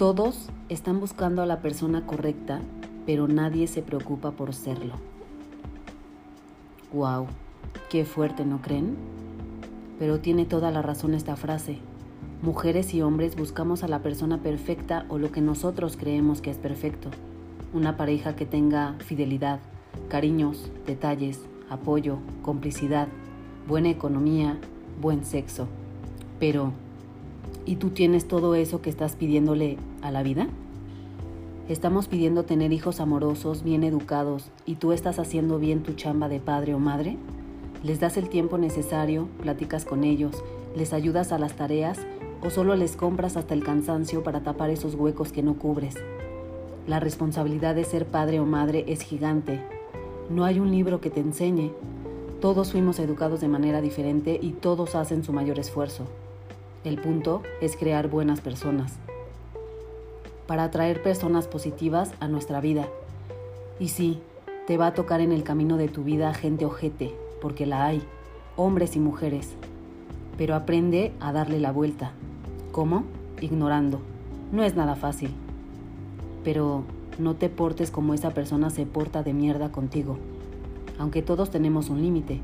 Todos están buscando a la persona correcta, pero nadie se preocupa por serlo. Wow, qué fuerte, ¿no creen? Pero tiene toda la razón esta frase. Mujeres y hombres buscamos a la persona perfecta o lo que nosotros creemos que es perfecto. Una pareja que tenga fidelidad, cariños, detalles, apoyo, complicidad, buena economía, buen sexo. Pero, ¿y tú tienes todo eso que estás pidiéndole a la vida? Estamos pidiendo tener hijos amorosos, bien educados, y tú estás haciendo bien tu chamba de padre o madre? ¿Les das el tiempo necesario, platicas con ellos, les ayudas a las tareas o solo les compras hasta el cansancio para tapar esos huecos que no cubres? La responsabilidad de ser padre o madre es gigante. No hay un libro que te enseñe. Todos fuimos educados de manera diferente y todos hacen su mayor esfuerzo. El punto es crear buenas personas para atraer personas positivas a nuestra vida. Y sí, te va a tocar en el camino de tu vida gente ojete, porque la hay, hombres y mujeres. Pero aprende a darle la vuelta. ¿Cómo? Ignorando. No es nada fácil. Pero no te portes como esa persona se porta de mierda contigo. Aunque todos tenemos un límite.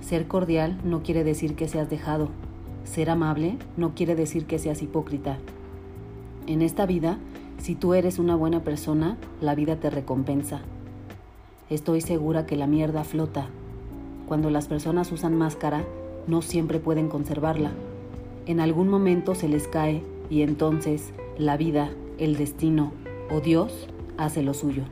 Ser cordial no quiere decir que seas dejado. Ser amable no quiere decir que seas hipócrita. En esta vida si tú eres una buena persona, la vida te recompensa. Estoy segura que la mierda flota. Cuando las personas usan máscara, no siempre pueden conservarla. En algún momento se les cae y entonces la vida, el destino o Dios hace lo suyo.